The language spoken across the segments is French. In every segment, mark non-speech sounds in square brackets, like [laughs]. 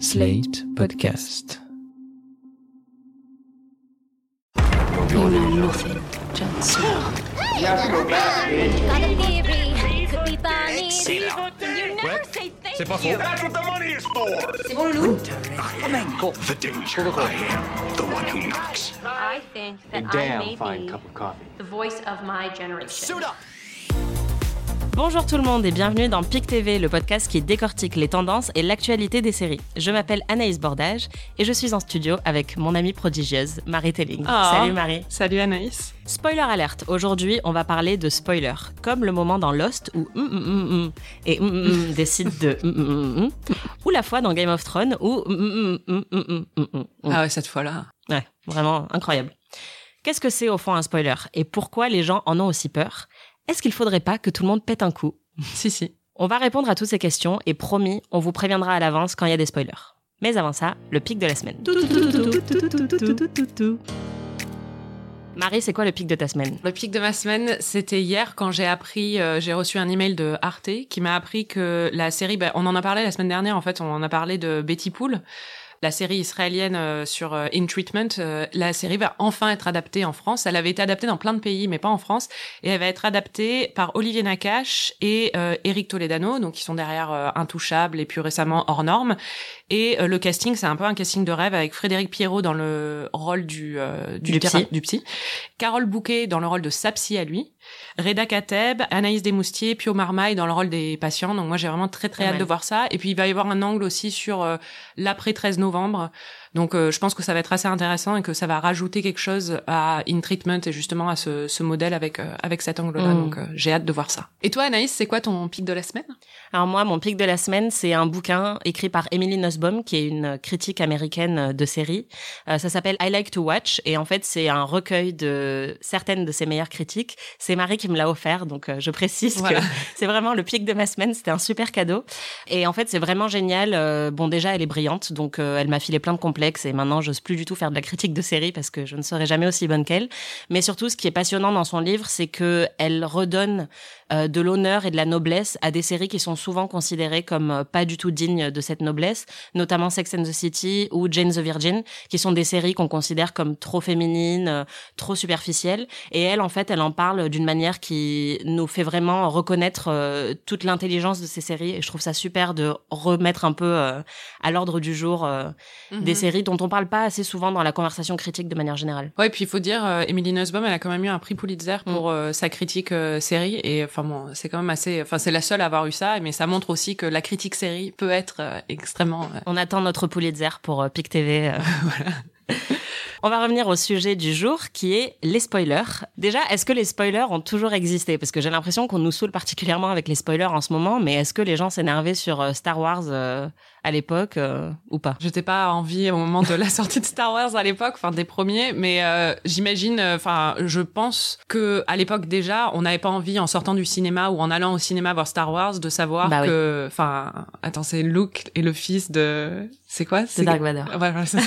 Slate Podcast. You know nothing, Jon Snow. Got a theory. Could be Bonnie. You never say thank C'est pas faux. you. That's what the money is for. C'est bon, Loulou? The danger. I am the one who knocks. I think that I may be the voice of my generation. Bonjour tout le monde et bienvenue dans PIC TV, le podcast qui décortique les tendances et l'actualité des séries. Je m'appelle Anaïs Bordage et je suis en studio avec mon amie prodigieuse, Marie Telling. Ah. Salut Marie. Salut Anaïs. Spoiler alerte, aujourd'hui on va parler de spoiler, comme le moment dans Lost où hum, hum, hum, hum, et hum, hum, hum décide de hum, hum, hum, hum, ou la fois dans Game of Thrones où hum, hum, hum, hum, hum, hum, hum, hum. Ah ouais, cette fois-là. Ouais, vraiment incroyable. Qu'est-ce que c'est au fond un spoiler et pourquoi les gens en ont aussi peur Est-ce qu'il faudrait pas que tout le monde pète un coup [laughs] Si, si. On va répondre à toutes ces questions et promis, on vous préviendra à l'avance quand il y a des spoilers. Mais avant ça, le pic de la semaine. Marie, c'est quoi le pic de ta semaine? Le pic de ma semaine, c'était hier quand j'ai appris, euh, j'ai reçu un email de Arte qui m'a appris que la série, bah, on en a parlé la semaine dernière, en fait, on en a parlé de Betty Pool, la série israélienne euh, sur euh, In Treatment. Euh, la série va enfin être adaptée en France. Elle avait été adaptée dans plein de pays, mais pas en France. Et elle va être adaptée par Olivier Nakache et euh, Eric Toledano, donc qui sont derrière euh, Intouchable et puis récemment Hors Norme. Et euh, le casting, c'est un peu un casting de rêve avec Frédéric Pierrot dans le rôle du euh, du, Du terrain- psy. du psy, Carole Bouquet dans le rôle de Sapsi à lui, Reda Kateb, Anaïs Desmoustiers, Pio Marmaille dans le rôle des patients. Donc moi j'ai vraiment très très hâte de voir ça. Et puis il va y avoir un angle aussi sur euh, l'après 13 novembre. Donc euh, je pense que ça va être assez intéressant et que ça va rajouter quelque chose à In Treatment et justement à ce, ce modèle avec euh, avec cet angle-là. Mm. Donc euh, j'ai hâte de voir ça. Et toi Anaïs, c'est quoi ton pic de la semaine? Alors moi, mon pic de la semaine, c'est un bouquin écrit par Emily Nussbaum, qui est une critique américaine de séries. Euh, ça s'appelle I Like to Watch, et en fait, c'est un recueil de certaines de ses meilleures critiques. C'est Marie qui me l'a offert, donc euh, je précise Voilà. que [laughs] c'est vraiment le pic de ma semaine. C'était un super cadeau. Et en fait, c'est vraiment génial. Euh, bon, déjà, elle est brillante, donc euh, elle m'a filé plein de complexes, et maintenant, j'ose plus du tout faire de la critique de séries parce que je ne serai jamais aussi bonne qu'elle. Mais surtout, ce qui est passionnant dans son livre, c'est que elle redonne euh, de l'honneur et de la noblesse à des séries qui sont souvent considérées comme euh, pas du tout dignes de cette noblesse, notamment Sex and the City ou Jane the Virgin, qui sont des séries qu'on considère comme trop féminines, euh, trop superficielles. Et elle, en fait, elle en parle d'une manière qui nous fait vraiment reconnaître toute l'intelligence de ces séries. Et je trouve ça super de remettre un peu à l'ordre du jour des Mhm. Dont on parle pas assez souvent dans la conversation critique de manière générale. Ouais, puis il faut dire, euh, Emily Nussbaum, elle a quand même eu un prix Pulitzer pour Mm. euh, sa critique euh, série, et enfin bon, c'est quand même assez, enfin c'est la seule à avoir eu ça, mais ça montre aussi que la critique série peut être euh, extrêmement. On attend notre Pulitzer pour PIC TV. [laughs] [laughs] On va revenir au sujet du jour qui est les spoilers. Déjà, est-ce que les spoilers ont toujours existé? Parce que j'ai l'impression qu'on nous saoule particulièrement avec les spoilers en ce moment, mais est-ce que les gens s'énervaient sur euh, Star Wars euh, à l'époque euh, ou pas? J'étais pas en vie au moment de la [laughs] sortie de Star Wars à l'époque, enfin des premiers, mais euh, j'imagine, enfin je pense que à l'époque déjà, on n'avait pas envie en sortant du cinéma ou en allant au cinéma voir Star Wars de savoir Bah que, enfin, attends, c'est Luke et le fils de, c'est quoi? C'est Dark Vador. Ouais, ça.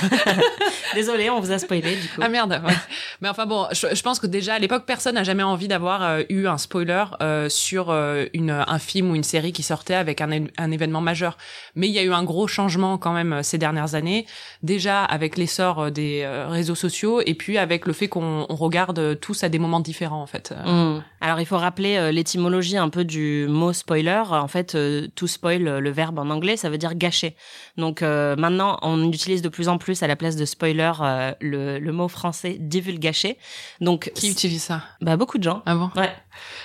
[laughs] Désolé, on vous a spoilé du coup. Ah merde. ouais. Mais enfin bon, je, je pense que déjà à l'époque personne n'a jamais envie d'avoir euh, eu un spoiler euh, sur euh, une un film ou une série qui sortait avec un, événement majeur. Mais il y a eu un gros changement quand même ces dernières années. Déjà avec l'essor des réseaux sociaux et puis avec le fait qu'on on regarde tous à des moments différents en fait. Mm. Alors il faut rappeler l'étymologie un peu du mot spoiler. En fait, euh, to spoil, le verbe en anglais, ça veut dire gâcher. Donc euh, maintenant, on utilise de plus en plus à la place de spoiler euh, le, le mot français divulgacher. Donc Qui utilise ça? Bah, beaucoup de gens. Ah bon? Ouais.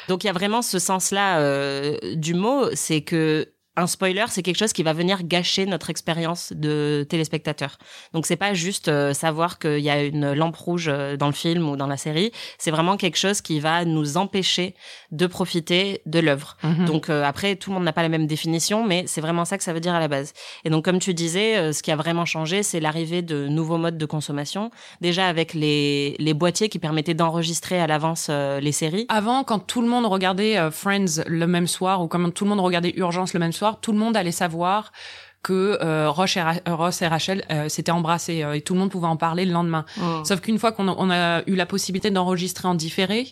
Donc il y a vraiment ce sens-là euh, du mot, c'est que un spoiler, c'est quelque chose qui va venir gâcher notre expérience de téléspectateur. Donc c'est pas juste euh, savoir qu'il y a une lampe rouge euh, dans le film ou dans la série, c'est vraiment quelque chose qui va nous empêcher de profiter de l'œuvre. Mhm. Donc euh, après, tout le monde n'a pas la même définition, mais c'est vraiment ça que ça veut dire à la base. Et donc comme tu disais, euh, ce qui a vraiment changé, c'est l'arrivée de nouveaux modes de consommation. Déjà avec les, les boîtiers qui permettaient d'enregistrer à l'avance les séries. Avant, quand tout le monde regardait Friends le même soir ou quand tout le monde regardait Urgence le même soir, tout le monde allait savoir que euh, Roche et Ra- Ross et Rachel euh, s'étaient embrassés euh, et tout le monde pouvait en parler le lendemain. Mm. Sauf qu'une fois qu'on a, on a eu la possibilité d'enregistrer en différé,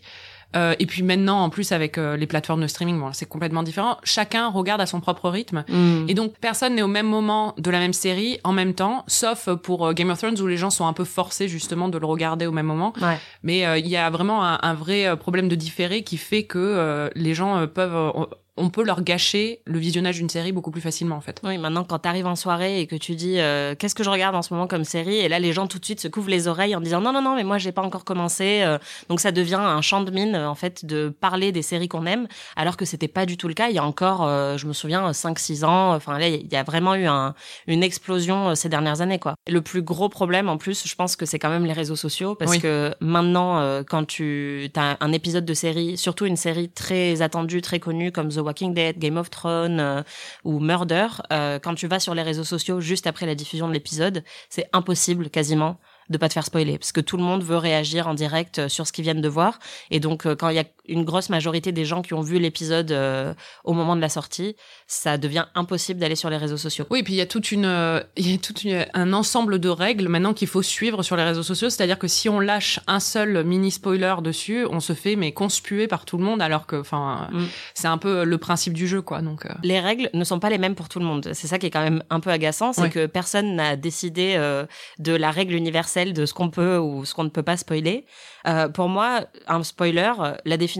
Euh, et puis maintenant, en plus avec euh, les plateformes de streaming, bon, c'est complètement différent. Chacun regarde à son propre rythme, Mm. et donc personne n'est au même moment de la même série en même temps, sauf pour euh, Game of Thrones où les gens sont un peu forcés justement de le regarder au même moment. Ouais. Mais euh, il y a vraiment un, un vrai euh, problème de différé qui fait que euh, les gens euh, peuvent, euh, on peut leur gâcher le visionnage d'une série beaucoup plus facilement en fait. Oui, maintenant quand t'arrives en soirée et que tu dis euh, qu'est-ce que je regarde en ce moment comme série et là les gens tout de suite se couvrent les oreilles en disant non non non mais moi j'ai pas encore commencé euh, donc ça devient un champ de mine euh, en fait de parler des séries qu'on aime alors que c'était pas du tout le cas il y a encore euh, je me souviens 5 6 ans enfin là il y a vraiment eu un, une explosion ces dernières années quoi. Le plus gros problème en plus je pense que c'est quand même les réseaux sociaux parce Oui. que maintenant quand tu as un épisode de série surtout une série très attendue très connue comme The Walking Dead, Game of Thrones euh, ou Murder, euh, quand tu vas sur les réseaux sociaux juste après la diffusion de l'épisode, c'est impossible quasiment de pas te faire spoiler parce que tout le monde veut réagir en direct euh, sur ce qu'ils viennent de voir. Et donc quand il y a une grosse majorité des gens qui ont vu l'épisode euh, au moment de la sortie, ça devient impossible d'aller sur les réseaux sociaux. Oui, puis il y a toute une, euh, [laughs] il y a tout un ensemble de règles maintenant qu'il faut suivre sur les réseaux sociaux. C'est-à-dire que si on lâche un seul mini spoiler dessus, on se fait mais conspuer par tout le monde, alors que, enfin, Mm. c'est un peu le principe du jeu, quoi. Donc, euh, les règles ne sont pas les mêmes pour tout le monde. C'est ça qui est quand même un peu agaçant, c'est Ouais. que personne n'a décidé euh, de la règle universelle de ce qu'on peut ou ce qu'on ne peut pas spoiler. Euh, pour moi, un spoiler, euh, la définition,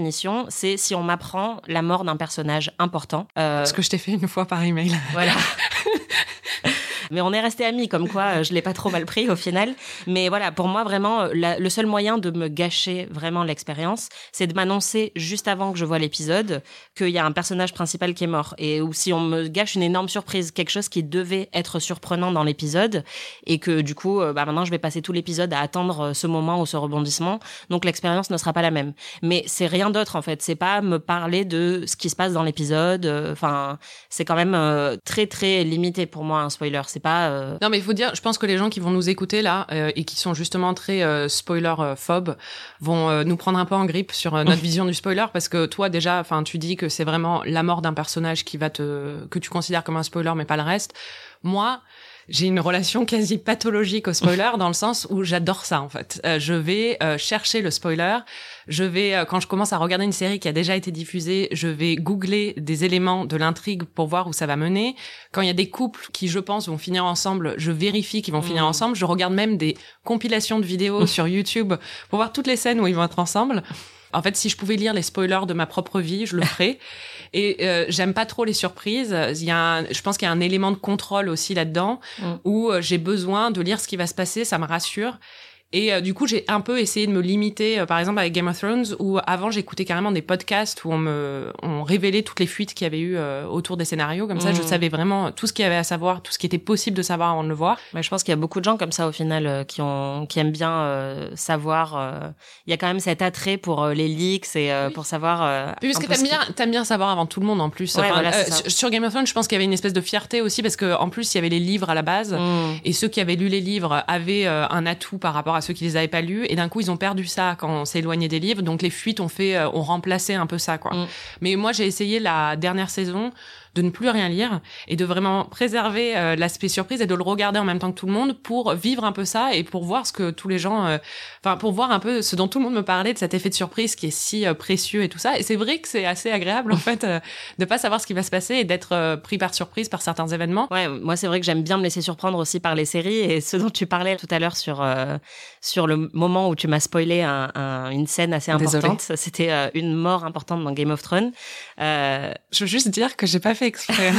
c'est si on m'apprend la mort d'un personnage important. Euh, ce que je t'ai fait une fois par email. voilà. [laughs] Mais on est resté amis, comme quoi euh, je l'ai pas trop mal pris au final. Mais voilà, pour moi vraiment, euh, le seul moyen de me gâcher vraiment l'expérience, c'est de m'annoncer juste avant que je vois l'épisode qu'il y a un personnage principal qui est mort. Et ou si on me gâche une énorme surprise, quelque chose qui devait être surprenant dans l'épisode, et que du coup, euh, bah maintenant je vais passer tout l'épisode à attendre ce moment ou ce rebondissement. Donc l'expérience ne sera pas la même. Mais c'est rien d'autre en fait. C'est pas me parler de ce qui se passe dans l'épisode. Enfin, c'est quand même très très limité pour moi un spoiler. C'est pas. euh, Non, mais il faut dire, je pense que les gens qui vont nous écouter là euh, et qui sont justement très euh, spoiler euh, phobes vont euh, nous prendre un peu en grippe sur notre [laughs] vision du spoiler parce que toi déjà, enfin, tu dis que c'est vraiment la mort d'un personnage qui va te que tu considères comme un spoiler, mais pas le reste. Moi. J'ai une relation quasi pathologique au spoiler dans le sens où j'adore ça en fait. Euh, je vais euh, chercher le spoiler. Je vais euh, quand je commence à regarder une série qui a déjà été diffusée, je vais googler des éléments de l'intrigue pour voir où ça va mener. Quand il y a des couples qui, je pense, vont finir ensemble, je vérifie qu'ils vont finir Mm. ensemble. Je regarde même des compilations de vidéos sur YouTube pour voir toutes les scènes où ils vont être ensemble. En fait, si je pouvais lire les spoilers de ma propre vie, je le ferais. [laughs] Et euh, j'aime pas trop les surprises. Il y a, un- je pense qu'il y a un élément de contrôle aussi là-dedans Mm. où euh, j'ai besoin de lire ce qui va se passer. Ça me rassure. Et euh, du coup, j'ai un peu essayé de me limiter, euh, par exemple avec Game of Thrones, où avant j'écoutais carrément des podcasts où on me, on révélait toutes les fuites qu'il y avait eu euh, autour des scénarios. Comme ça, je Mm. savais vraiment tout ce qu'il y avait à savoir, tout ce qui était possible de savoir avant de le voir. Mais je pense qu'il y a beaucoup de gens comme ça au final euh, qui ont qui aiment bien euh, savoir. euh, Il y a quand même cet attrait pour les leaks et euh, pour savoir. euh, Puis parce que t'aimes qui- bien, t'aimes bien savoir avant tout le monde en plus. Ouais, Enfin, voilà, sur- Game of Thrones, je pense qu'il y avait une espèce de fierté aussi parce que en plus, il y avait les livres à la base. Mm. Et ceux qui avaient lu les livres avaient euh, un atout par rapport à ceux qui les avaient pas lus. Et d'un coup, ils ont perdu ça quand on s'est éloigné des livres. Donc les fuites ont fait, euh, ont remplacé un peu ça, quoi. Mm. Mais moi, j'ai essayé la dernière saison de ne plus rien lire et de vraiment préserver euh, l'aspect surprise et de le regarder en même temps que tout le monde pour vivre un peu ça et pour voir ce que tous les gens, euh, enfin pour voir un peu ce dont tout le monde me parlait de cet effet de surprise qui est si euh, précieux et tout ça. Et c'est vrai que c'est assez agréable en fait euh, de pas savoir ce qui va se passer et d'être pris par surprise par certains événements. Ouais, moi c'est vrai que j'aime bien me laisser surprendre aussi par les séries et ce dont tu parlais tout à l'heure sur sur le moment où tu m'as spoilé un, un- une scène assez importante, c'était une mort importante dans Game of Thrones. Je veux juste dire que j'ai pas fait exprès.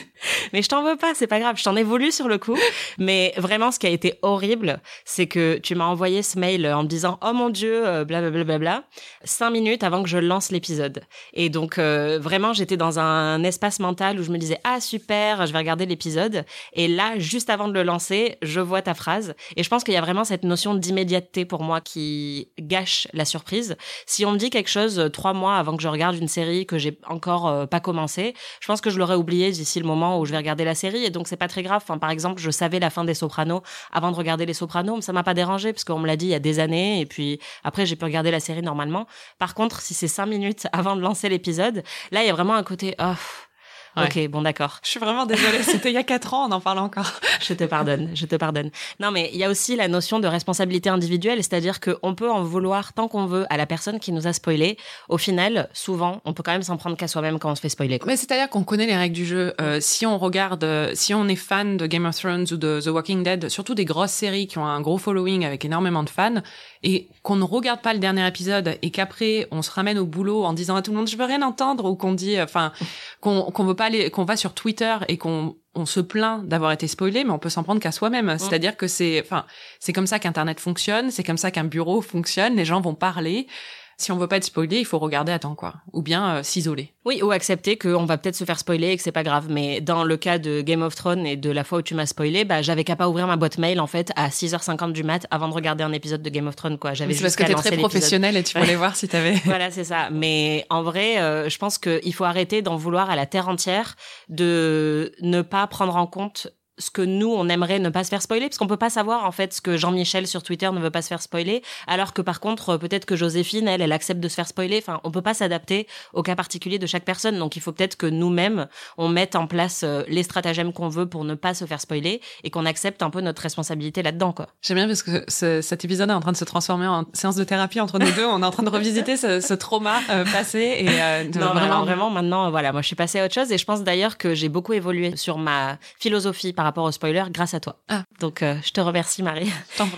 [laughs] mais je t'en veux pas, c'est pas grave, je t'en voulu sur le coup. Mais vraiment, ce qui a été horrible, c'est que tu m'as envoyé ce mail en me disant oh mon dieu, euh, blablabla, bla, bla, bla, cinq minutes avant que je lance l'épisode. Et donc euh, vraiment, j'étais dans un espace mental où je me disais ah super, je vais regarder l'épisode. Et là, juste avant de le lancer, je vois ta phrase. Et je pense qu'il y a vraiment cette notion d'immédiateté pour moi qui gâche la surprise. Si on me dit quelque chose euh, trois mois avant que je regarde une série que j'ai encore euh, pas commencé, je pense que je l'aurais oublié d'ici le moment où je vais regarder la série et donc c'est pas très grave. Par exemple, je savais la fin des Sopranos avant de regarder les Sopranos, mais ça m'a pas dérangé parce qu'on me l'a dit il y a des années et puis après j'ai pu regarder la série normalement. Par contre, si c'est cinq minutes [laughs] avant de lancer l'épisode, là il y a vraiment un côté oh, Ok, bon, d'accord. Je suis vraiment désolée. [laughs] C'était il y a quatre ans, on en parle encore. je te pardonne, je te pardonne. Non, mais il y a aussi la notion de responsabilité individuelle, c'est-à-dire qu'on peut en vouloir tant qu'on veut à la personne qui nous a spoilé. Au final, souvent, on peut quand même s'en prendre qu'à soi-même quand on se fait spoiler. Mais c'est-à-dire qu'on connaît les règles du jeu. Euh, si on regarde, euh, si on est fan de Game of Thrones ou de The Walking Dead, surtout des grosses séries qui ont un gros following avec énormément de fans, et qu'on ne regarde pas le dernier épisode et qu'après on se ramène au boulot en disant à tout le monde je veux rien entendre ou qu'on dit, enfin, [laughs] qu'on qu'on veut pas qu'on va sur Twitter et qu'on on se plaint d'avoir été spoilé, mais on peut s'en prendre qu'à soi-même. Mm. C'est-à-dire que c'est, enfin, c'est comme ça qu'Internet fonctionne, c'est comme ça qu'un bureau fonctionne. Les gens vont parler si on veut pas être spoilé, il faut regarder à temps, quoi. Ou bien euh, s'isoler. Oui, ou accepter qu'on va peut-être se faire spoiler et que c'est pas grave. Mais dans le cas de Game of Thrones et de la fois où tu m'as spoilé, bah, j'avais qu'à pas ouvrir ma boîte mail, en fait, à 6h50 du mat avant de regarder un épisode de Game of Thrones, quoi. J'avais parce que t'es très professionnel et tu voulais voir si t'avais. [laughs] voilà, c'est ça. Mais en vrai, euh, je pense qu'il faut arrêter d'en vouloir à la terre entière de ne pas prendre en compte ce que nous on aimerait ne pas se faire spoiler parce qu'on peut pas savoir en fait ce que Jean-Michel sur Twitter ne veut pas se faire spoiler alors que par contre euh, peut-être que Joséphine elle elle accepte de se faire spoiler. Enfin on peut pas s'adapter au cas particulier de chaque personne. Donc il faut peut-être que nous-mêmes on mette en place euh, les stratagèmes qu'on veut pour ne pas se faire spoiler et qu'on accepte un peu notre responsabilité là-dedans quoi. J'aime bien parce que cet épisode est en train de se transformer en séance de thérapie entre nous deux. On est en train de revisiter ce, trauma euh, passé et non, vraiment vraiment maintenant voilà moi je suis passée à autre chose et je pense d'ailleurs que j'ai beaucoup évolué sur ma philosophie par rapport au spoiler grâce à toi. Ah. Donc euh, je te remercie Marie.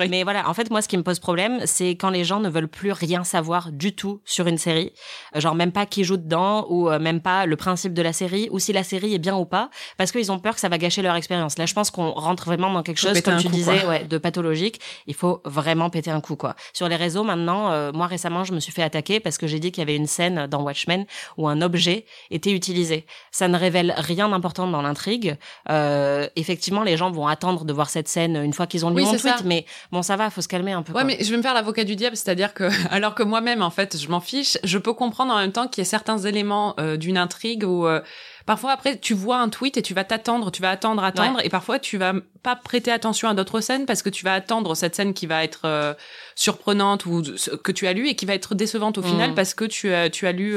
Mais voilà, en fait moi ce qui me pose problème, c'est quand les gens ne veulent plus rien savoir du tout sur une série, euh, genre même pas qui joue dedans ou euh, même pas le principe de la série ou si la série est bien ou pas parce qu'ils ont peur que ça va gâcher leur expérience. Là, je pense qu'on rentre vraiment dans quelque chose comme tu disais ouais, de pathologique, il faut vraiment péter un coup quoi. Sur les réseaux maintenant, moi récemment, je me suis fait attaquer parce que j'ai dit qu'il y avait une scène dans Watchmen où un objet était utilisé. Ça ne révèle rien d'important dans l'intrigue. effectivement, les gens vont attendre de voir cette scène une fois qu'ils ont lu mon tweet. Mais bon, ça va, faut se calmer un peu. Ouais, mais je vais me faire l'avocat du diable, c'est-à-dire que, [laughs] alors que moi-même, en fait, je m'en fiche, je peux comprendre en même temps qu'il y a certains éléments euh, d'une intrigue où euh, parfois après tu vois un tweet et tu vas t'attendre, tu vas attendre, attendre, et parfois tu vas pas prêter attention à d'autres scènes parce que tu vas attendre cette scène qui va être euh, surprenante ou que tu as lu et qui va être décevante au final mmh. parce que tu as tu as lu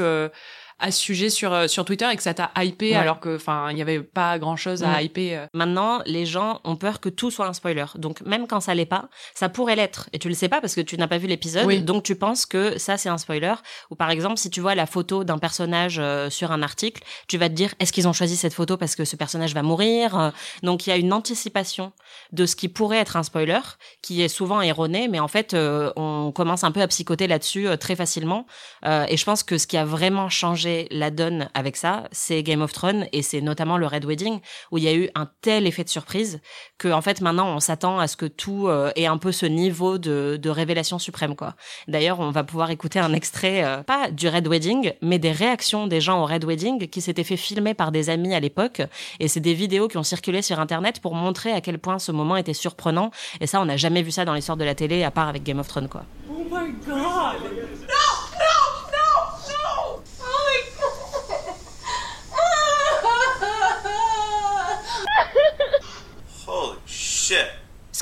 à ce sujet sur euh, sur Twitter et que ça t'a hypé alors que enfin il y avait pas grand chose à hyper. Euh. Maintenant, les gens ont peur que tout soit un spoiler. Donc même quand ça l'est pas, ça pourrait l'être et tu le sais pas parce que tu n'as pas vu l'épisode. Donc tu penses que ça c'est un spoiler. Ou par exemple, si tu vois la photo d'un personnage euh, sur un article, tu vas te dire est-ce qu'ils ont choisi cette photo parce que ce personnage va mourir Donc il y a une anticipation de ce qui pourrait être un spoiler qui est souvent erroné, mais en fait on commence un peu à psychoter là-dessus très facilement. et je pense que ce qui a vraiment changé la donne avec ça, c'est Game of Thrones et c'est notamment le Red Wedding où il y a eu un tel effet de surprise que en fait maintenant on s'attend à ce que tout euh, ait un peu ce niveau de, révélation suprême quoi. D'ailleurs, on va pouvoir écouter un extrait euh, pas du Red Wedding, mais des réactions des gens au Red Wedding qui s'étaient fait filmer par des amis à l'époque et c'est des vidéos qui ont circulé sur internet pour montrer à quel point ce moment était surprenant et ça on n'a jamais vu ça dans l'histoire de la télé à part avec Game of Thrones quoi. Oh my god.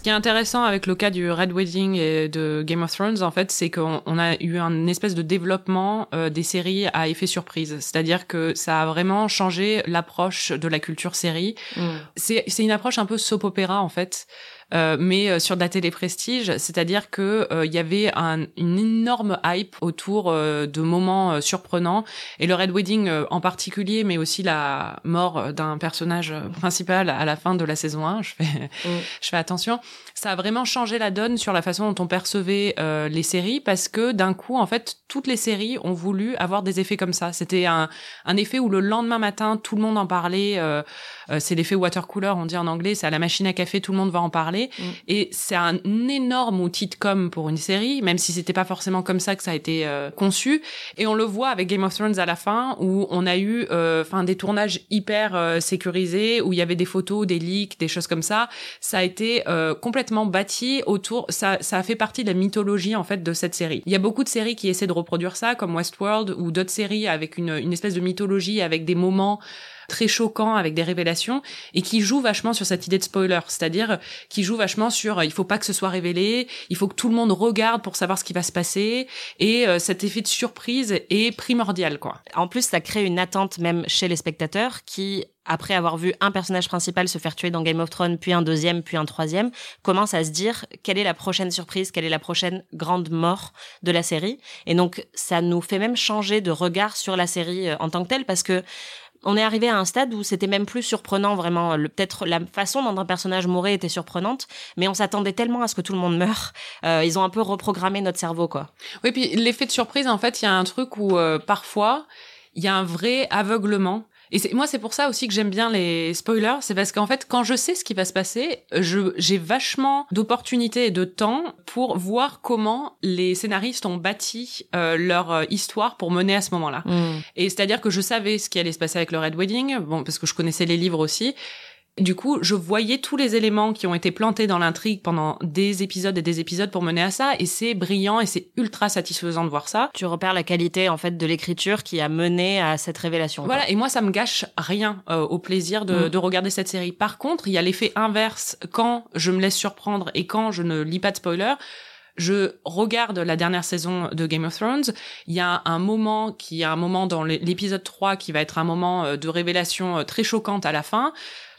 Qui est intéressant avec le cas du Red Wedding et de Game of Thrones, en fait, c'est qu'on a eu un espèce de développement euh, des séries à effet surprise. C'est-à-dire que ça a vraiment changé l'approche de la culture série. Mm. C'est une approche un peu soap opéra, en fait. Euh, mais euh, sur de la télé prestige, c'est-à-dire que il y avait un, une énorme hype autour de moments surprenants et le Red Wedding en particulier, mais aussi la mort d'un personnage principal à la fin de la saison 1. Je fais, mm. [laughs] je fais attention ça a vraiment changé la donne sur la façon dont on percevait euh, les séries parce que d'un coup, en fait, toutes les séries ont voulu avoir des effets comme ça. C'était un, un effet où le lendemain matin, tout le monde en parlait. Euh, euh, c'est l'effet water cooler, on dit en anglais. C'est à la machine à café, tout le monde va en parler. Mm. Et c'est un énorme outil de com pour une série, même si c'était pas forcément comme ça que ça a été conçu. Et on le voit avec Game of Thrones à la fin, où on a eu, enfin, des tournages hyper sécurisés, où il y avait des photos, des leaks, des choses comme ça. Ça a été complètement bâti autour. Ça, ça a fait partie de la mythologie en fait de cette série. Il y a beaucoup de séries qui essaient de reproduire ça, comme Westworld ou d'autres séries avec une, une espèce de mythologie avec des moments très choquants avec des révélations et qui joue vachement sur cette idée de spoiler, c'est-à-dire qui joue vachement sur il faut pas que ce soit révélé, il faut que tout le monde regarde pour savoir ce qui va se passer et cet effet de surprise est primordial quoi. En plus, ça crée une attente même chez les spectateurs qui après avoir vu un personnage principal se faire tuer dans Game of Thrones, puis un deuxième, puis un troisième, commence à se dire quelle est la prochaine surprise, quelle est la prochaine grande mort de la série? Et donc, ça nous fait même changer de regard sur la série euh, en tant que telle, parce que on est arrivé à un stade où c'était même plus surprenant vraiment. Peut-être la façon dont un personnage mourait était surprenante, mais on s'attendait tellement à ce que tout le monde meure. Euh, ils ont un peu reprogrammé notre cerveau, quoi. Oui, puis l'effet de surprise, en fait, il y a un truc où euh, parfois il y a un vrai aveuglement et moi, c'est pour ça aussi que j'aime bien les spoilers, c'est parce qu'en fait, quand je sais ce qui va se passer, j'ai vachement d'opportunités et de temps pour voir comment les scénaristes ont bâti euh, leur euh, histoire pour mener à ce moment-là. Mm. Et c'est-à-dire que je savais ce qui allait se passer avec le Red Wedding, bon, parce que je connaissais les livres aussi, du coup, je voyais tous les éléments qui ont été plantés dans l'intrigue pendant des épisodes et des épisodes pour mener à ça, et c'est brillant et c'est ultra satisfaisant de voir ça. Tu repères la qualité en fait de l'écriture qui a mené à cette révélation. Voilà, et moi ça me gâche rien euh, au plaisir de, mm. de, regarder cette série. Par contre, il y a l'effet inverse quand je me laisse surprendre et quand je ne lis pas de spoiler je regarde la dernière saison de Game of Thrones, il y a un moment qui un moment dans l'épisode 3 qui va être un moment euh, de révélation euh, très choquante à la fin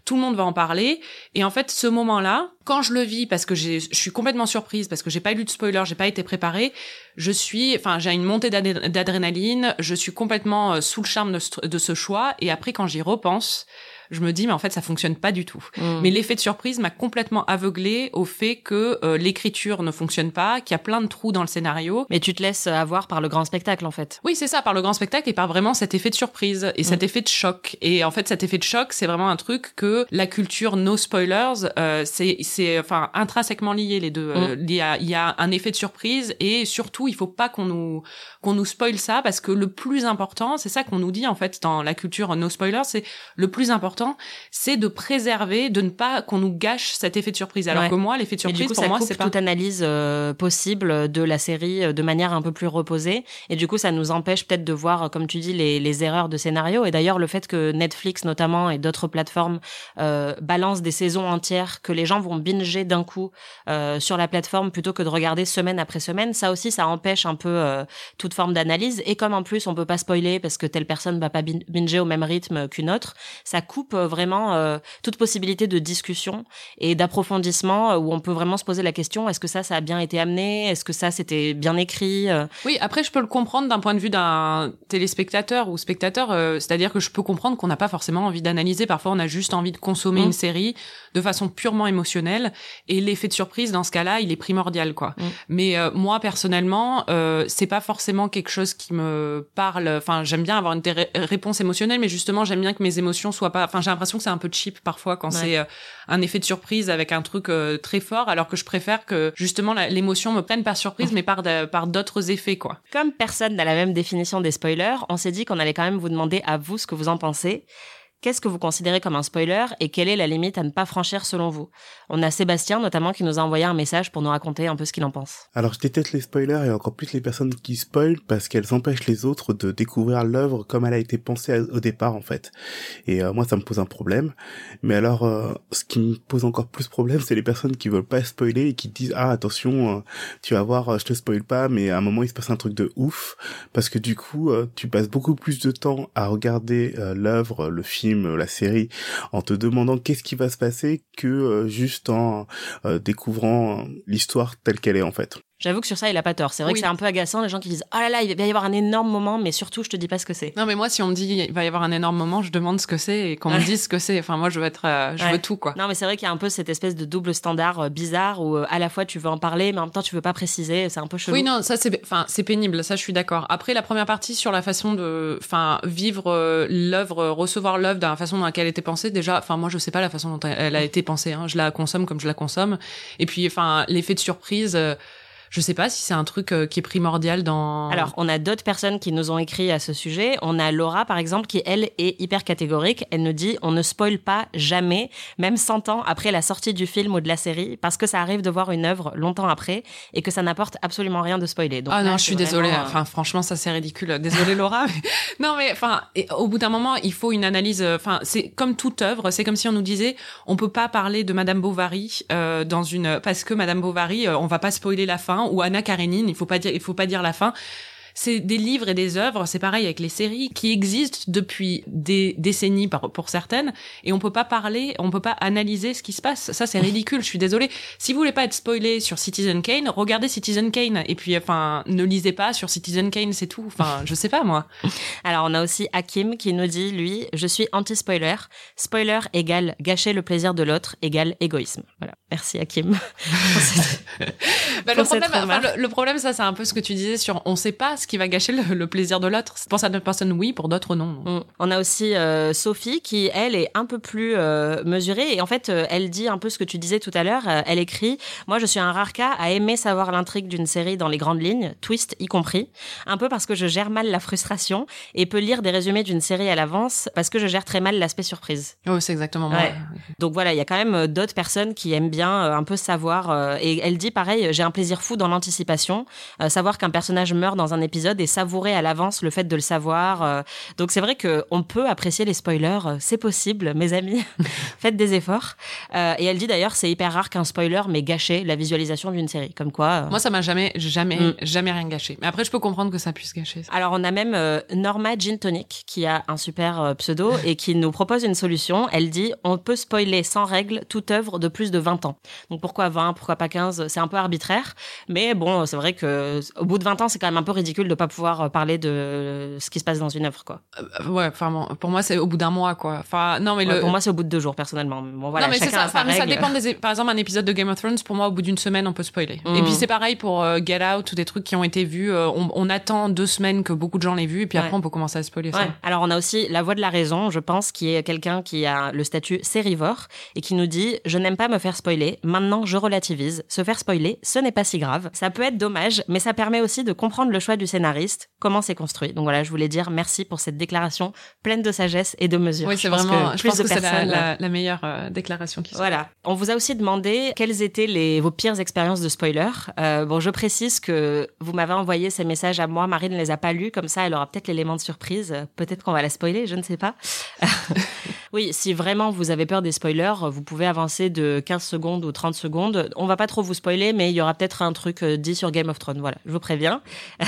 tout le monde va en parler. Et en fait, ce moment-là, quand je le vis, parce que je suis complètement surprise, parce que j'ai pas lu de spoiler, j'ai pas été préparée, je suis, enfin, j'ai une montée d'adrénaline, je suis complètement euh, sous le charme de, de ce choix. Et après, quand j'y repense, je me dis mais en fait ça fonctionne pas du tout. Mm. Mais l'effet de surprise m'a complètement aveuglé au fait que euh, l'écriture ne fonctionne pas, qu'il y a plein de trous dans le scénario. Mais tu te laisses avoir par le grand spectacle en fait. Oui, c'est ça, par le grand spectacle et par vraiment cet effet de surprise et cet mm. effet de choc. Et en fait cet effet de choc, c'est vraiment un truc que la culture no spoilers, euh, c'est c'est enfin intrinsèquement lié les deux. Euh, mm. il, y a, il y a un effet de surprise et surtout il faut pas qu'on nous qu'on nous spoil ça parce que le plus important, c'est ça qu'on nous dit en fait dans la culture no spoilers, c'est le plus important c'est de préserver, de ne pas qu'on nous gâche cet effet de surprise. Alors que moi, l'effet de surprise, pour moi, c'est pas toute analyse euh, possible de la série euh, de manière un peu plus reposée. Et du coup, ça nous empêche peut-être de voir, comme tu dis, les, les erreurs de scénario. Et d'ailleurs, le fait que Netflix notamment et d'autres plateformes euh, balancent des saisons entières que les gens vont binger d'un coup euh, sur la plateforme plutôt que de regarder semaine après semaine, ça aussi, ça empêche un peu euh, toute forme d'analyse. Et comme en plus, on peut pas spoiler parce que telle personne va pas binger au même rythme qu'une autre, ça coupe euh, vraiment euh, toute possibilité de discussion et d'approfondissement euh, où on peut vraiment se poser la question est-ce que ça, ça a bien été amené? Est-ce que ça, c'était bien écrit? Oui, après, je peux le comprendre d'un point de vue d'un téléspectateur ou spectateur, c'est-à-dire que je peux comprendre qu'on n'a pas forcément envie d'analyser. Parfois, on a juste envie de consommer mmh. une série de façon purement émotionnelle et l'effet de surprise dans ce cas-là, il est primordial, quoi. Mmh. Mais moi, personnellement, c'est pas forcément quelque chose qui me parle. Enfin, j'aime bien avoir une réponse émotionnelle, mais justement, j'aime bien que mes émotions soient pas j'ai l'impression que c'est un peu cheap parfois quand c'est euh, un effet de surprise avec un truc euh, très fort, alors que je préfère que justement l'émotion me prenne par surprise, mais par par d'autres effets quoi. Comme personne n'a la même définition des spoilers, on s'est dit qu'on allait quand même vous demander à vous ce que vous en pensez. Qu'est-ce que vous considérez comme un spoiler et quelle est la limite à ne pas franchir selon vous? On a Sébastien notamment qui nous a envoyé un message pour nous raconter un peu ce qu'il en pense. Alors je déteste les spoilers et encore plus les personnes qui spoilent parce qu'elles empêchent les autres de découvrir l'œuvre comme elle a été pensée au départ en fait. Et euh, moi ça me pose un problème. Mais alors euh, ce qui me pose encore plus problème c'est les personnes qui veulent pas spoiler et qui disent ah attention euh, tu vas voir je te spoil pas mais à un moment il se passe un truc de ouf parce que du coup tu passes beaucoup plus de temps à regarder l'œuvre, le film la série, en te demandant qu'est-ce qui va se passer que euh, juste en euh, découvrant l'histoire telle qu'elle est en fait. J'avoue que sur ça, il a pas tort. C'est vrai que c'est un peu agaçant les gens qui disent "Oh là là, il va y avoir un énorme moment", mais surtout, je te dis pas ce que c'est. Non, mais moi, si on me dit il va y avoir un énorme moment, je demande ce que c'est et qu'on me [laughs] dise ce que c'est. Enfin, moi, je veux être, euh, je veux tout quoi. Non, mais c'est vrai qu'il y a un peu cette espèce de double standard euh, bizarre où euh, à la fois tu veux en parler, mais en même temps tu veux pas préciser. C'est un peu chelou. Oui, non, ça c'est, enfin, c'est pénible. Ça, je suis d'accord. Après, la première partie sur la façon de, enfin, vivre l'œuvre, recevoir l'œuvre de la façon dans laquelle elle était pensée. Déjà, enfin, moi, je sais pas la façon dont elle a été pensée. Hein. Je la consomme comme je la consomme. Et puis, enfin, l'effet de surprise je sais pas si c'est un truc euh, qui est primordial dans. Alors, on a d'autres personnes qui nous ont écrit à ce sujet. On a Laura, par exemple, qui, elle, est hyper catégorique. Elle nous dit, on ne spoil pas jamais, même 100 ans après la sortie du film ou de la série, parce que ça arrive de voir une œuvre longtemps après et que ça n'apporte absolument rien de spoiler. Donc, ah non, je suis désolée. Euh, enfin, franchement, ça c'est ridicule. Désolée, Laura. [laughs] non, mais enfin, au bout d'un moment, il faut une analyse. Euh, enfin, c'est comme toute œuvre. C'est comme si on nous disait, on peut pas parler de Madame Bovary euh, dans une parce que Madame Bovary, on va pas spoiler la fin ou Anna Karenine, il faut faut pas dire la fin c'est des livres et des œuvres, c'est pareil avec les séries qui existent depuis des décennies pour certaines et on peut pas parler, on peut pas analyser ce qui se passe. Ça c'est ridicule, je suis désolée. Si vous voulez pas être spoilé sur Citizen Kane, regardez Citizen Kane et puis enfin ne lisez pas sur Citizen Kane, c'est tout. Enfin, je sais pas moi. [laughs] Alors on a aussi Hakim qui nous dit lui, je suis anti-spoiler. Spoiler égale gâcher le plaisir de l'autre égale égoïsme. Voilà. Merci Hakim. [laughs] bah, le, problème, le, problème, ça c'est un peu ce que tu disais sur on sait pas ce qui va gâcher le, plaisir de l'autre. Pour certaines personnes, oui, pour d'autres, non. Mm. On a aussi euh, Sophie qui, elle, est un peu plus euh, mesurée. Et en fait, euh, elle dit un peu ce que tu disais tout à l'heure. elle écrit Moi, je suis un rare cas à aimer savoir l'intrigue d'une série dans les grandes lignes, twist y compris. Un peu parce que je gère mal la frustration et peux lire des résumés d'une série à l'avance parce que je gère très mal l'aspect surprise. Oh, c'est exactement moi. Donc voilà, il y a quand même d'autres personnes qui aiment bien un peu savoir. et elle dit pareil J'ai un plaisir fou dans l'anticipation. savoir qu'un personnage meurt dans un épisode épisode et savourer à l'avance le fait de le savoir. Euh. Donc c'est vrai que on peut apprécier les spoilers, euh, c'est possible, mes amis. [laughs] Faites des efforts. Euh, et elle dit d'ailleurs c'est hyper rare qu'un spoiler m'ait gâché la visualisation d'une série. Comme quoi. Moi ça m'a jamais, jamais, mm. jamais rien gâché. Mais après je peux comprendre que ça puisse gâcher. Alors on a même Norma Gin Tonic qui a un super pseudo et qui nous propose une solution. Elle dit on peut spoiler sans règle toute œuvre de plus de 20 ans. Donc pourquoi 20, pourquoi pas 15 C'est un peu arbitraire, mais bon c'est vrai que au bout de 20 ans c'est quand même un peu ridicule de pas pouvoir euh, parler de ce qui se passe dans une œuvre, quoi. Euh, ouais, enfin, pour moi, c'est au bout d'un mois, quoi. Enfin, non, mais le... pour moi, c'est au bout de deux jours, personnellement. Bon, voilà, non, mais ça, ça dépend des, par exemple, un épisode de Game of Thrones, pour moi, au bout d'une semaine, on peut spoiler. Et puis, mm. c'est pareil pour euh, Get Out ou des trucs qui ont été vus. on, attend deux semaines que beaucoup de gens l'aient vu, et puis après, on peut commencer à spoiler ça. Alors, on a aussi la voix de la raison, je pense, qui est quelqu'un qui a le statut sérivore et qui nous dit, je n'aime pas me faire spoiler. Maintenant, je relativise. Se faire spoiler, ce n'est pas si grave. Ça peut être dommage, mais ça permet aussi de comprendre le choix du scénariste comment c'est construit. Donc voilà, je voulais dire merci pour cette déclaration pleine de sagesse et de mesure. Oui, c'est vraiment, je pense que c'est la, meilleure euh, déclaration qui soit. Voilà. On vous a aussi demandé quelles étaient les, vos pires expériences de spoiler. Euh, bon, je précise que vous m'avez envoyé ces messages à moi, Marie ne les a pas lus, comme ça elle aura peut-être l'élément de surprise. Peut-être qu'on va la spoiler, je ne sais pas. [laughs] oui, si vraiment vous avez peur des spoilers, vous pouvez avancer de 15 secondes ou 30 secondes. On va pas trop vous spoiler, mais il y aura peut-être un truc euh, dit sur Game of Thrones. Voilà, je vous préviens. [laughs]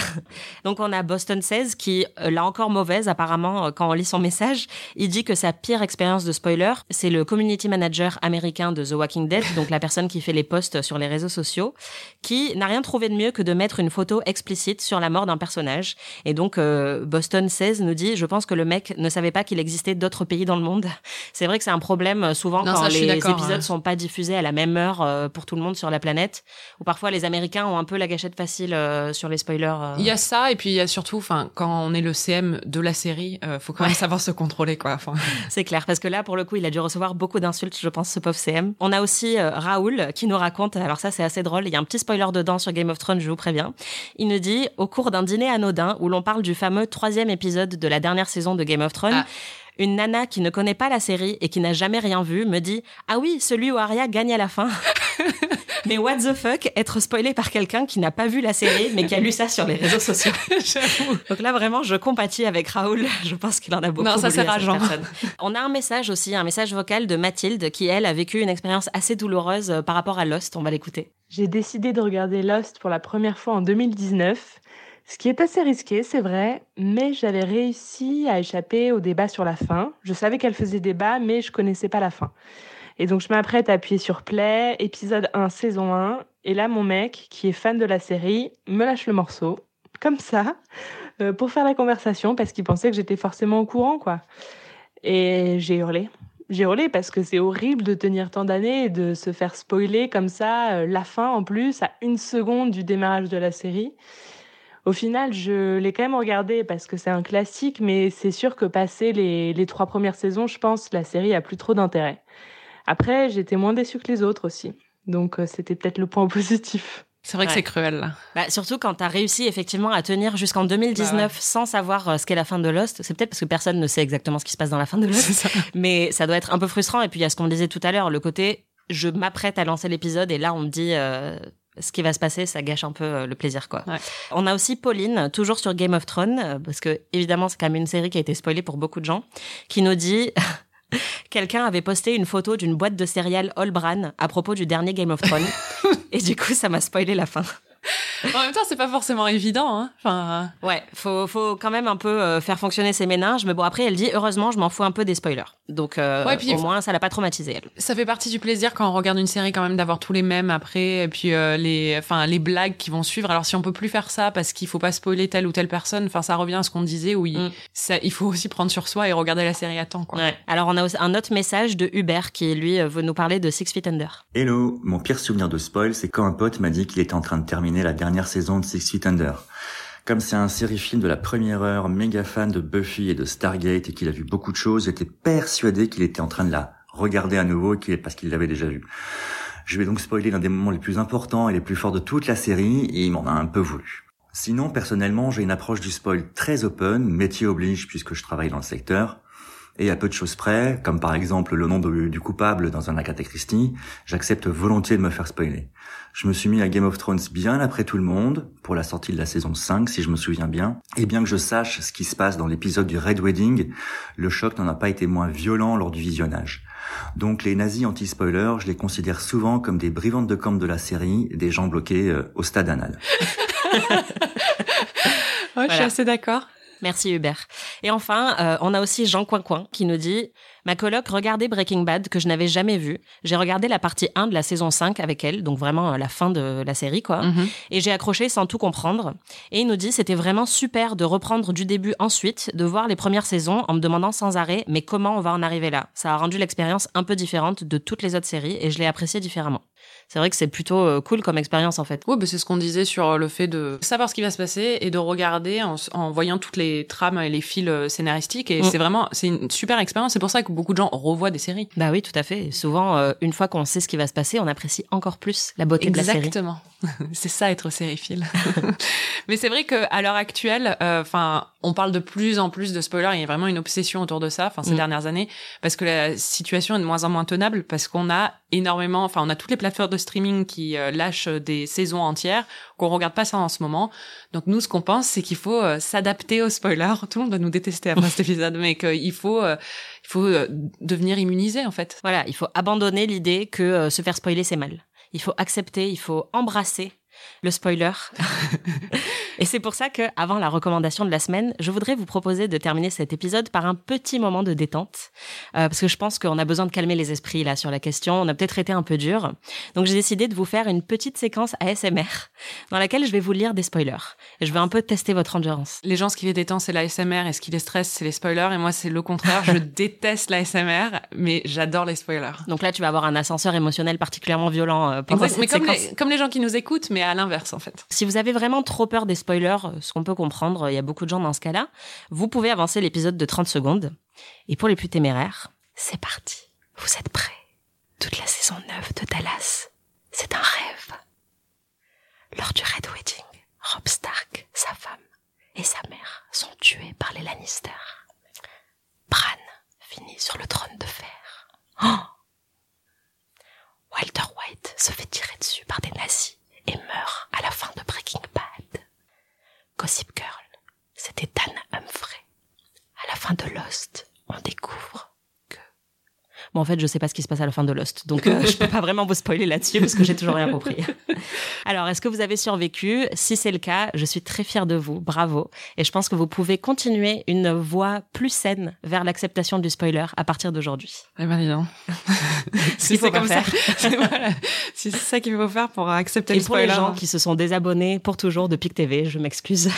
Donc on a Boston 16 qui, euh, l'a encore mauvaise apparemment, euh, quand on lit son message, il dit que sa pire expérience de spoiler, c'est le community manager américain de The Walking Dead, [laughs] donc la personne qui fait les posts sur les réseaux sociaux, qui n'a rien trouvé de mieux que de mettre une photo explicite sur la mort d'un personnage. Et donc Boston 16 nous dit, je pense que le mec ne savait pas qu'il existait d'autres pays dans le monde. C'est vrai que c'est un problème souvent quand les épisodes ne sont pas diffusés à la même heure pour tout le monde sur la planète, ou parfois les Américains ont un peu la gâchette facile sur les spoilers. Il y a ça, et puis il y a surtout, enfin, quand on est le CM de la série, euh, faut quand même savoir se contrôler, quoi. [laughs] C'est clair, parce que là, pour le coup, il a dû recevoir beaucoup d'insultes, je pense, ce pauvre CM. On a aussi euh, Raoul qui nous raconte, alors ça, c'est assez drôle. Il y a un petit spoiler dedans sur Game of Thrones, je vous préviens. Il nous dit, au cours d'un dîner anodin où l'on parle du fameux troisième épisode de la dernière saison de Game of Thrones. Ah. Une nana qui ne connaît pas la série et qui n'a jamais rien vu me dit Ah oui, celui où Arya gagne à la fin. [laughs] mais what the fuck, être spoilé par quelqu'un qui n'a pas vu la série, mais qui a lu ça sur les réseaux sociaux. [laughs] Donc là, vraiment, je compatis avec Raoul. Je pense qu'il en a beaucoup. Non, ça c'est rageant. On a un message aussi, un message vocal de Mathilde, qui elle a vécu une expérience assez douloureuse euh, par rapport à Lost. On va l'écouter. J'ai décidé de regarder Lost pour la première fois en 2019. Ce qui est assez risqué, c'est vrai, mais j'avais réussi à échapper au débat sur la fin. Je savais qu'elle faisait débat, mais je connaissais pas la fin. Et donc, je m'apprête à appuyer sur Play, épisode 1, saison 1. Et là, mon mec, qui est fan de la série, me lâche le morceau, comme ça, euh, pour faire la conversation, parce qu'il pensait que j'étais forcément au courant, quoi. Et j'ai hurlé. J'ai hurlé parce que c'est horrible de tenir tant d'années et de se faire spoiler comme ça, euh, la fin en plus, à une seconde du démarrage de la série. Au final, je l'ai quand même regardé parce que c'est un classique, mais c'est sûr que passé les, les trois premières saisons, je pense, la série a plus trop d'intérêt. Après, j'étais moins déçue que les autres aussi. Donc, euh, c'était peut-être le point [laughs] positif. C'est vrai que c'est cruel là. Bah, surtout quand tu as réussi effectivement à tenir jusqu'en 2019 bah sans savoir euh, ce qu'est la fin de Lost. C'est peut-être parce que personne ne sait exactement ce qui se passe dans la fin de [laughs] Lost. Ça. Mais ça doit être un peu frustrant. Et puis il y a ce qu'on disait tout à l'heure, le côté je m'apprête à lancer l'épisode et là on me dit euh, ce qui va se passer, ça gâche un peu euh, le plaisir, quoi. Ouais. On a aussi Pauline, toujours sur Game of Thrones, parce que évidemment c'est quand même une série qui a été spoilée pour beaucoup de gens, qui nous dit [laughs] Quelqu'un avait posté une photo d'une boîte de céréales All Bran à propos du dernier Game of Thrones. [laughs] et du coup, ça m'a spoilé la fin. En même temps, c'est pas forcément évident. Hein. Enfin... Ouais, faut, faut quand même un peu euh, faire fonctionner ses méninges. Mais bon, après, elle dit heureusement, je m'en fous un peu des spoilers. Donc, euh, ouais, puis, au moins, ça l'a pas traumatisé. Elle. Ça fait partie du plaisir quand on regarde une série quand même d'avoir tous les mêmes après, et puis euh, les, enfin les blagues qui vont suivre. Alors si on peut plus faire ça parce qu'il faut pas spoiler telle ou telle personne, enfin ça revient à ce qu'on disait où il, mm. ça, il faut aussi prendre sur soi et regarder la série à temps. Quoi. Ouais. Alors on a un autre message de Hubert qui lui veut nous parler de Six Feet Under. Hello, mon pire souvenir de spoil, c'est quand un pote m'a dit qu'il était en train de terminer la dernière saison de Six Feet Under. Comme c'est un série-film de la première heure, méga fan de Buffy et de Stargate et qu'il a vu beaucoup de choses, j'étais persuadé qu'il était en train de la regarder à nouveau parce qu'il l'avait déjà vu. Je vais donc spoiler l'un des moments les plus importants et les plus forts de toute la série et il m'en a un peu voulu. Sinon, personnellement, j'ai une approche du spoil très open, métier oblige puisque je travaille dans le secteur. Et à peu de choses près, comme par exemple le nom du coupable dans un Agatha Christie, j'accepte volontiers de me faire spoiler. Je me suis mis à Game of Thrones bien après tout le monde, pour la sortie de la saison 5 si je me souviens bien. Et bien que je sache ce qui se passe dans l'épisode du Red Wedding, le choc n'en a pas été moins violent lors du visionnage. Donc les nazis anti-spoilers, je les considère souvent comme des brivantes de camp de la série, des gens bloqués euh, au stade anal. [laughs] Je suis assez d'accord. Merci Hubert. Et enfin, euh, on a aussi Jean Coincoin qui nous dit Ma coloc regardait Breaking Bad que je n'avais jamais vu. J'ai regardé la partie 1 de la saison 5 avec elle, donc vraiment euh, la fin de la série quoi. Mhm. Et j'ai accroché sans tout comprendre. Et il nous dit c'était vraiment super de reprendre du début ensuite, de voir les premières saisons en me demandant sans arrêt mais comment on va en arriver là? Ça a rendu l'expérience un peu différente de toutes les autres séries et je l'ai apprécié différemment c'est vrai que c'est plutôt euh, cool comme expérience en fait. Oui, bah c'est ce qu'on disait sur euh, le fait de savoir ce qui va se passer et de regarder en, voyant toutes les trames et les fils scénaristiques. Et mm. c'est vraiment, c'est une super expérience. C'est pour ça que beaucoup de gens revoient des séries. Bah oui, tout à fait. souvent, une fois qu'on sait ce qui va se passer, on apprécie encore plus la beauté de la série. Exactement. [laughs] c'est ça être sériephile. [laughs] Mais c'est vrai que à l'heure actuelle, enfin, on parle de plus en plus de spoilers. Il y a vraiment une obsession autour de ça. Enfin, ces mm. dernières années, parce que la situation est de moins en moins tenable, parce qu'on a énormément, enfin, on a toutes les plateformes de streaming qui euh, lâchent des saisons entières, qu'on regarde pas ça en ce moment. Donc nous, ce qu'on pense, c'est qu'il faut euh, s'adapter aux spoilers. [laughs] Tout le monde va nous détester après cet épisode, mais qu'il faut, euh, il faut devenir immunisé en fait. Voilà, il faut abandonner l'idée que se faire spoiler c'est mal. Il faut accepter, il faut embrasser le spoiler. [laughs] et c'est pour ça que, avant la recommandation de la semaine, je voudrais vous proposer de terminer cet épisode par un petit moment de détente, euh, parce que je pense qu'on a besoin de calmer les esprits là sur la question. On a peut-être été un peu dur, donc j'ai décidé de vous faire une petite séquence ASMR dans laquelle je vais vous lire des spoilers. Et je vais un peu tester votre endurance. Les gens, ce qui les détend, c'est l'ASMR, et ce qui les stresse, c'est les spoilers. Et moi, c'est le contraire. je [laughs] déteste l'ASMR, mais j'adore les spoilers. Donc là, tu vas avoir un ascenseur émotionnel particulièrement violent euh, pendant cette mais comme Les, comme les gens qui nous écoutent, mais à l'inverse en fait. Si vous avez vraiment trop peur des spoilers, euh, ce qu'on peut comprendre, il y a beaucoup de gens dans ce cas-là, vous pouvez avancer l'épisode de 30 secondes. Et pour les plus téméraires, c'est parti. Vous êtes prêts? Toute la saison 9 de Dallas, c'est un rêve. Lors du Red Wedding, Rob Stark, sa femme et sa mère sont tués par les Lannister. Bran finit sur le trône de fer. Oh Walter White se fait tirer dessus par des nazis et meurt à la fin de Breaking Bad. Gossip Girl, c'était Dan Humphrey. À la fin de Lost, on découvre En fait, je sais pas ce qui se passe à la fin de Lost, donc euh, je peux pas vraiment vous spoiler là-dessus parce que j'ai toujours rien compris. [laughs] Alors, est-ce que vous avez survécu? Si c'est le cas, je suis très fière de vous, bravo. Et je pense que vous pouvez continuer une voie plus saine vers l'acceptation du spoiler à partir d'aujourd'hui. Eh ben, dis donc. [laughs] si c'est comme faire. [laughs] ça, voilà. c'est ça qu'il faut faire pour accepter le spoiler. Et pour les gens qui se sont désabonnés pour toujours de PIC TV, je m'excuse.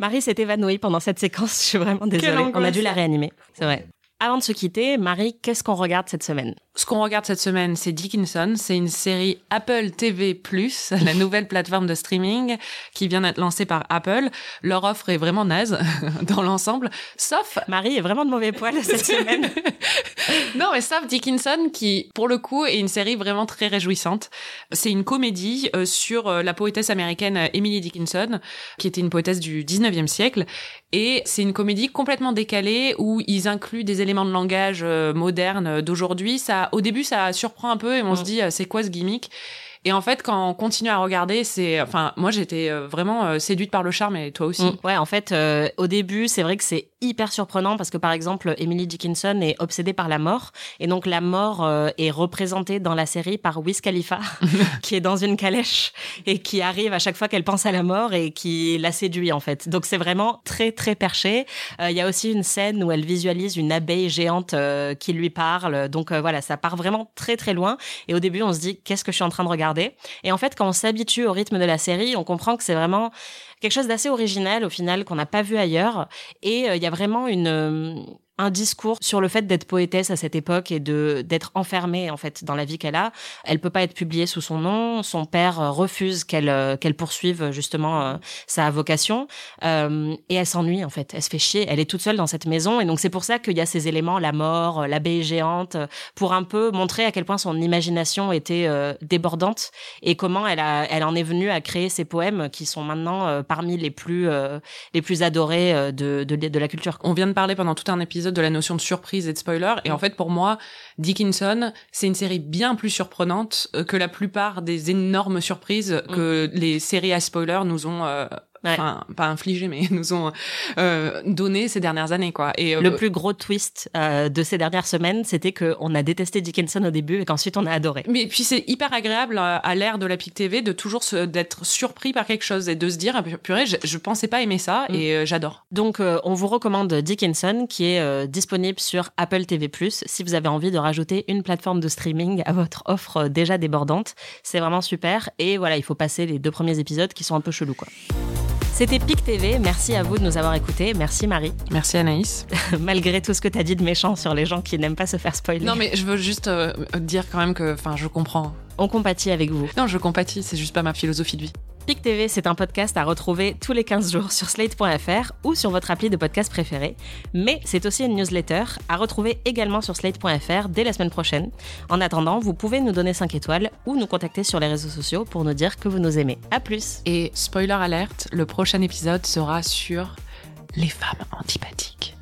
Marie s'est évanouie pendant cette séquence. Je suis vraiment désolée. On a dû la réanimer. C'est vrai. Avant de se quitter, Marie, qu'est-ce qu'on regarde cette semaine? Ce qu'on regarde cette semaine, c'est Dickinson. C'est une série Apple TV+, [laughs] la nouvelle plateforme de streaming qui vient d'être lancée par Apple. Leur offre est vraiment naze [laughs] dans l'ensemble, sauf... Marie est vraiment de mauvais poil cette [laughs] semaine. non, mais sauf Dickinson qui, pour le coup, est une série vraiment très réjouissante. C'est une comédie euh, sur euh, la poétesse américaine euh, Emily Dickinson, qui était une poétesse du 19e siècle. Et c'est une comédie complètement décalée où ils incluent des éléments de langage modernes d'aujourd'hui. Ça, au début, ça surprend un peu et on se dit, c'est quoi ce gimmick? Et en fait, quand on continue à regarder, c'est, enfin, moi j'étais vraiment séduite par le charme et toi aussi. Mm. Ouais, en fait, au début, c'est vrai que c'est hyper surprenant parce que par exemple, Emily Dickinson est obsédée par la mort et donc la mort euh, est représentée dans la série par Wiz Khalifa [laughs] qui est dans une calèche et qui arrive à chaque fois qu'elle pense à la mort et qui la séduit en fait. Donc c'est vraiment très très perché. Euh, il y a aussi une scène où elle visualise une abeille géante euh, qui lui parle. Donc voilà, ça part vraiment très très loin et au début on se dit qu'est-ce que je suis en train de regarder? Et en fait quand on s'habitue au rythme de la série, on comprend que c'est vraiment quelque chose d'assez original au final qu'on n'a pas vu ailleurs. Et il y a vraiment une euh, un discours sur le fait d'être poétesse à cette époque et de d'être enfermée en fait dans la vie qu'elle a. Elle peut pas être publiée sous son nom. Son père euh, refuse qu'elle euh, qu'elle poursuive justement euh, sa vocation et elle s'ennuie en fait. Elle se fait chier. Elle est toute seule dans cette maison et donc c'est pour ça qu'il y a ces éléments, la mort, l'abeille géante, pour un peu montrer à quel point son imagination était débordante et comment elle a elle en est venue à créer ces poèmes qui sont maintenant parmi les plus les plus adorés de de la culture. On vient de parler pendant tout un épisode de la notion de surprise et de spoiler. Et en fait, pour moi, Dickinson, c'est une série bien plus surprenante euh, que la plupart des énormes surprises que les séries à spoiler nous ont enfin pas infligé mais [laughs] nous ont euh, donné ces dernières années quoi. Et euh, le plus gros twist euh, de ces dernières semaines c'était que on a détesté Dickinson au début et qu'ensuite on a adoré. Mais puis c'est hyper agréable à l'ère de la PIC TV de toujours d'être surpris par quelque chose et de se dire ah, purée je, je pensais pas aimer ça mm. et j'adore. Donc on vous recommande Dickinson qui est disponible sur Apple TV+ si vous avez envie de rajouter une plateforme de streaming à votre offre déjà débordante. C'est vraiment super. Et voilà il faut passer les deux premiers épisodes qui sont un peu chelous quoi c'était PIC TV. Merci à vous de nous avoir écoutés. Merci Marie. [laughs] Merci Anaïs. Malgré tout ce que tu as dit de méchant sur les gens qui n'aiment pas se faire spoiler. Non, mais je veux juste euh, dire quand même que je comprends. On compatit avec vous. Non, je compatis, c'est juste pas ma philosophie de vie. PIC TV, c'est un podcast à retrouver tous les 15 jours sur slate.fr ou sur votre appli de podcast préféré. Mais c'est aussi une newsletter à retrouver également sur slate.fr dès la semaine prochaine. En attendant, vous pouvez nous donner 5 étoiles ou nous contacter sur les réseaux sociaux pour nous dire que vous nous aimez. À plus Et spoiler alerte, le prochain épisode sera sur les femmes antipathiques.